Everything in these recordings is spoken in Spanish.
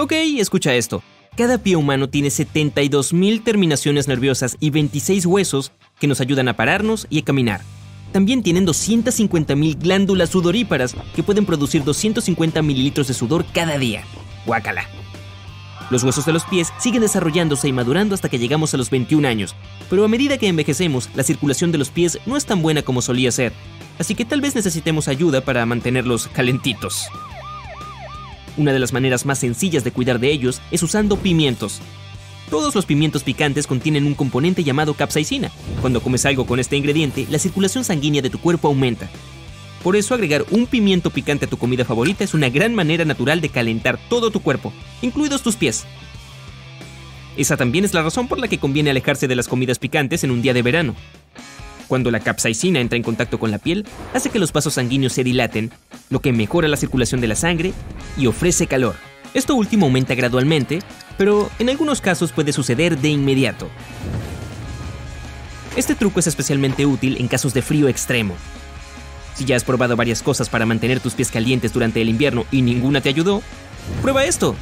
Ok, escucha esto. Cada pie humano tiene 72.000 terminaciones nerviosas y 26 huesos que nos ayudan a pararnos y a caminar. También tienen 250.000 glándulas sudoríparas que pueden producir 250 mililitros de sudor cada día. Guácala. Los huesos de los pies siguen desarrollándose y madurando hasta que llegamos a los 21 años, pero a medida que envejecemos, la circulación de los pies no es tan buena como solía ser, así que tal vez necesitemos ayuda para mantenerlos calentitos. Una de las maneras más sencillas de cuidar de ellos es usando pimientos. Todos los pimientos picantes contienen un componente llamado capsaicina. Cuando comes algo con este ingrediente, la circulación sanguínea de tu cuerpo aumenta. Por eso agregar un pimiento picante a tu comida favorita es una gran manera natural de calentar todo tu cuerpo, incluidos tus pies. Esa también es la razón por la que conviene alejarse de las comidas picantes en un día de verano. Cuando la capsaicina entra en contacto con la piel, hace que los vasos sanguíneos se dilaten, lo que mejora la circulación de la sangre y ofrece calor. Esto último aumenta gradualmente, pero en algunos casos puede suceder de inmediato. Este truco es especialmente útil en casos de frío extremo. Si ya has probado varias cosas para mantener tus pies calientes durante el invierno y ninguna te ayudó, prueba esto.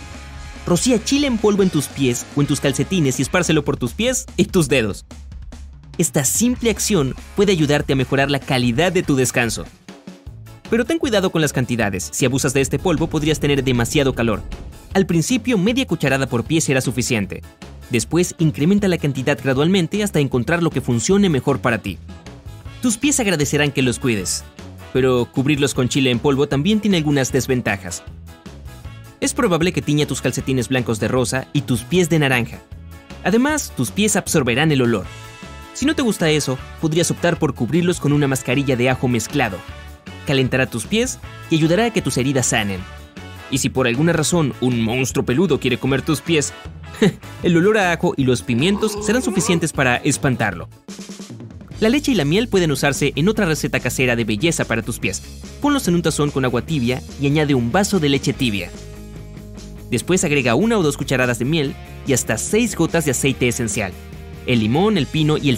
Rocía chile en polvo en tus pies o en tus calcetines y espárcelo por tus pies y tus dedos. Esta simple acción puede ayudarte a mejorar la calidad de tu descanso. Pero ten cuidado con las cantidades. Si abusas de este polvo podrías tener demasiado calor. Al principio media cucharada por pie será suficiente. Después incrementa la cantidad gradualmente hasta encontrar lo que funcione mejor para ti. Tus pies agradecerán que los cuides, pero cubrirlos con chile en polvo también tiene algunas desventajas. Es probable que tiña tus calcetines blancos de rosa y tus pies de naranja. Además, tus pies absorberán el olor. Si no te gusta eso, podrías optar por cubrirlos con una mascarilla de ajo mezclado. Calentará tus pies y ayudará a que tus heridas sanen. Y si por alguna razón un monstruo peludo quiere comer tus pies, el olor a ajo y los pimientos serán suficientes para espantarlo. La leche y la miel pueden usarse en otra receta casera de belleza para tus pies. Ponlos en un tazón con agua tibia y añade un vaso de leche tibia. Después agrega una o dos cucharadas de miel y hasta seis gotas de aceite esencial. El limón, el pino y el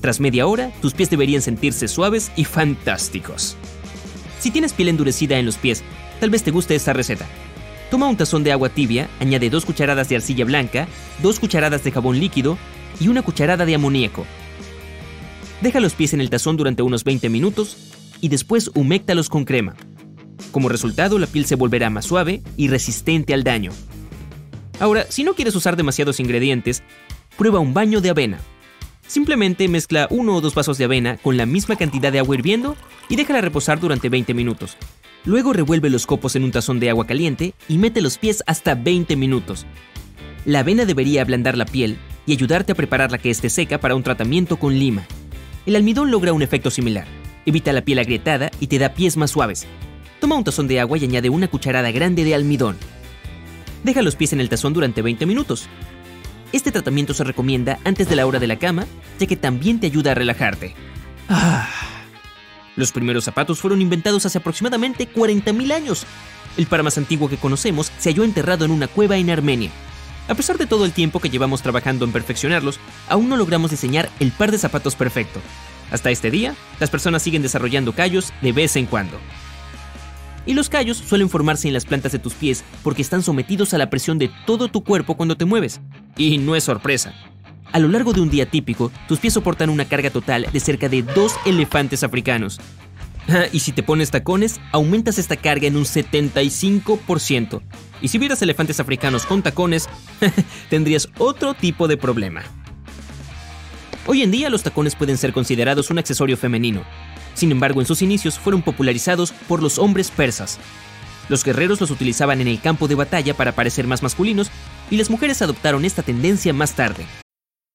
Tras media hora, tus pies deberían sentirse suaves y fantásticos. Si tienes piel endurecida en los pies, tal vez te guste esta receta. Toma un tazón de agua tibia, añade dos cucharadas de arcilla blanca, dos cucharadas de jabón líquido y una cucharada de amoníaco. Deja los pies en el tazón durante unos 20 minutos y después huméctalos con crema. Como resultado, la piel se volverá más suave y resistente al daño. Ahora, si no quieres usar demasiados ingredientes, prueba un baño de avena. Simplemente mezcla uno o dos vasos de avena con la misma cantidad de agua hirviendo y déjala reposar durante 20 minutos. Luego revuelve los copos en un tazón de agua caliente y mete los pies hasta 20 minutos. La avena debería ablandar la piel y ayudarte a prepararla que esté seca para un tratamiento con lima. El almidón logra un efecto similar. Evita la piel agrietada y te da pies más suaves. Toma un tazón de agua y añade una cucharada grande de almidón. Deja los pies en el tazón durante 20 minutos. Este tratamiento se recomienda antes de la hora de la cama, ya que también te ayuda a relajarte. Ah. Los primeros zapatos fueron inventados hace aproximadamente 40.000 años. El par más antiguo que conocemos se halló enterrado en una cueva en Armenia. A pesar de todo el tiempo que llevamos trabajando en perfeccionarlos, aún no logramos diseñar el par de zapatos perfecto. Hasta este día, las personas siguen desarrollando callos de vez en cuando. Y los callos suelen formarse en las plantas de tus pies porque están sometidos a la presión de todo tu cuerpo cuando te mueves. Y no es sorpresa. A lo largo de un día típico, tus pies soportan una carga total de cerca de dos elefantes africanos. Ah, y si te pones tacones, aumentas esta carga en un 75%. Y si vieras elefantes africanos con tacones, tendrías otro tipo de problema. Hoy en día los tacones pueden ser considerados un accesorio femenino. Sin embargo, en sus inicios fueron popularizados por los hombres persas. Los guerreros los utilizaban en el campo de batalla para parecer más masculinos y las mujeres adoptaron esta tendencia más tarde.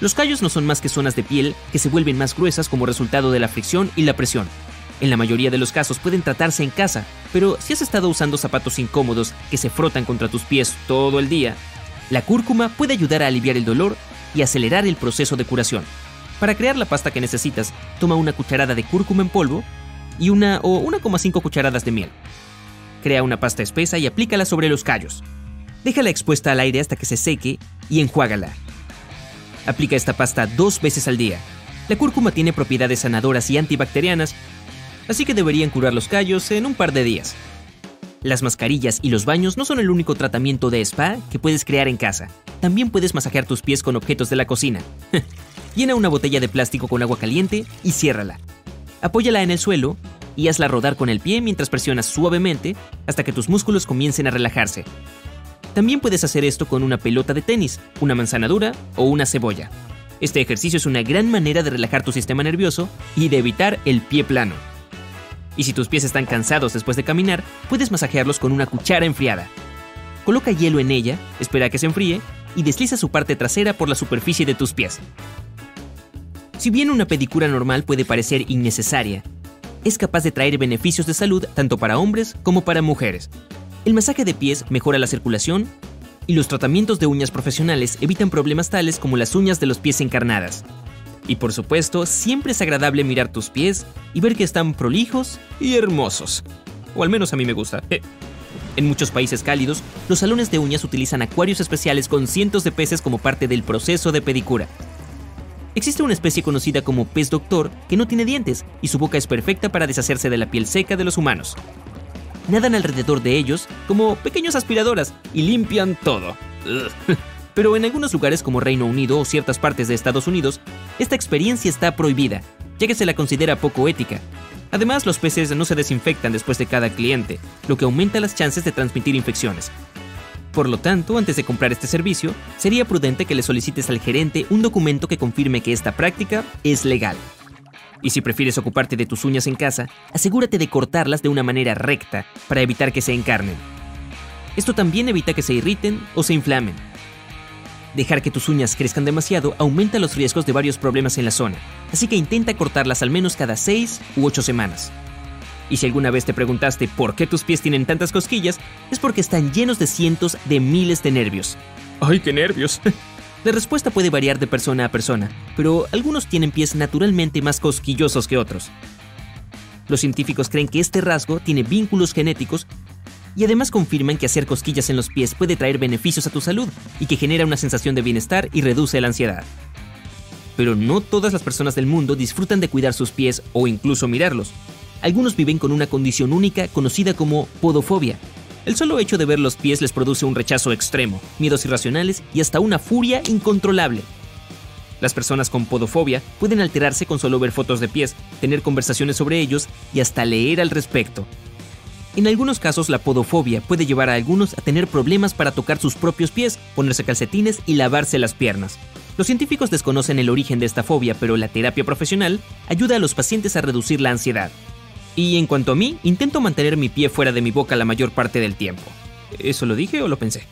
Los callos no son más que zonas de piel que se vuelven más gruesas como resultado de la fricción y la presión. En la mayoría de los casos pueden tratarse en casa, pero si has estado usando zapatos incómodos que se frotan contra tus pies todo el día, la cúrcuma puede ayudar a aliviar el dolor y acelerar el proceso de curación. Para crear la pasta que necesitas, toma una cucharada de cúrcuma en polvo y una o 1,5 cucharadas de miel. Crea una pasta espesa y aplícala sobre los callos. Déjala expuesta al aire hasta que se seque y enjuágala. Aplica esta pasta dos veces al día. La cúrcuma tiene propiedades sanadoras y antibacterianas, así que deberían curar los callos en un par de días. Las mascarillas y los baños no son el único tratamiento de spa que puedes crear en casa. También puedes masajear tus pies con objetos de la cocina. Llena una botella de plástico con agua caliente y ciérrala. Apóyala en el suelo y hazla rodar con el pie mientras presionas suavemente hasta que tus músculos comiencen a relajarse. También puedes hacer esto con una pelota de tenis, una manzana dura o una cebolla. Este ejercicio es una gran manera de relajar tu sistema nervioso y de evitar el pie plano. Y si tus pies están cansados después de caminar, puedes masajearlos con una cuchara enfriada. Coloca hielo en ella, espera a que se enfríe y desliza su parte trasera por la superficie de tus pies. Si bien una pedicura normal puede parecer innecesaria, es capaz de traer beneficios de salud tanto para hombres como para mujeres. El masaje de pies mejora la circulación y los tratamientos de uñas profesionales evitan problemas tales como las uñas de los pies encarnadas. Y por supuesto, siempre es agradable mirar tus pies y ver que están prolijos y hermosos. O al menos a mí me gusta. Eh, En muchos países cálidos, los salones de uñas utilizan acuarios especiales con cientos de peces como parte del proceso de pedicura. Existe una especie conocida como pez doctor que no tiene dientes y su boca es perfecta para deshacerse de la piel seca de los humanos nadan alrededor de ellos como pequeños aspiradoras y limpian todo. Pero en algunos lugares como Reino Unido o ciertas partes de Estados Unidos, esta experiencia está prohibida, ya que se la considera poco ética. Además, los peces no se desinfectan después de cada cliente, lo que aumenta las chances de transmitir infecciones. Por lo tanto, antes de comprar este servicio, sería prudente que le solicites al gerente un documento que confirme que esta práctica es legal. Y si prefieres ocuparte de tus uñas en casa, asegúrate de cortarlas de una manera recta para evitar que se encarnen. Esto también evita que se irriten o se inflamen. Dejar que tus uñas crezcan demasiado aumenta los riesgos de varios problemas en la zona, así que intenta cortarlas al menos cada 6 u 8 semanas. Y si alguna vez te preguntaste por qué tus pies tienen tantas cosquillas, es porque están llenos de cientos de miles de nervios. ¡Ay, qué nervios! La respuesta puede variar de persona a persona, pero algunos tienen pies naturalmente más cosquillosos que otros. Los científicos creen que este rasgo tiene vínculos genéticos y además confirman que hacer cosquillas en los pies puede traer beneficios a tu salud y que genera una sensación de bienestar y reduce la ansiedad. Pero no todas las personas del mundo disfrutan de cuidar sus pies o incluso mirarlos. Algunos viven con una condición única conocida como podofobia, el solo hecho de ver los pies les produce un rechazo extremo, miedos irracionales y hasta una furia incontrolable. Las personas con podofobia pueden alterarse con solo ver fotos de pies, tener conversaciones sobre ellos y hasta leer al respecto. En algunos casos la podofobia puede llevar a algunos a tener problemas para tocar sus propios pies, ponerse calcetines y lavarse las piernas. Los científicos desconocen el origen de esta fobia, pero la terapia profesional ayuda a los pacientes a reducir la ansiedad. Y en cuanto a mí, intento mantener mi pie fuera de mi boca la mayor parte del tiempo. ¿Eso lo dije o lo pensé?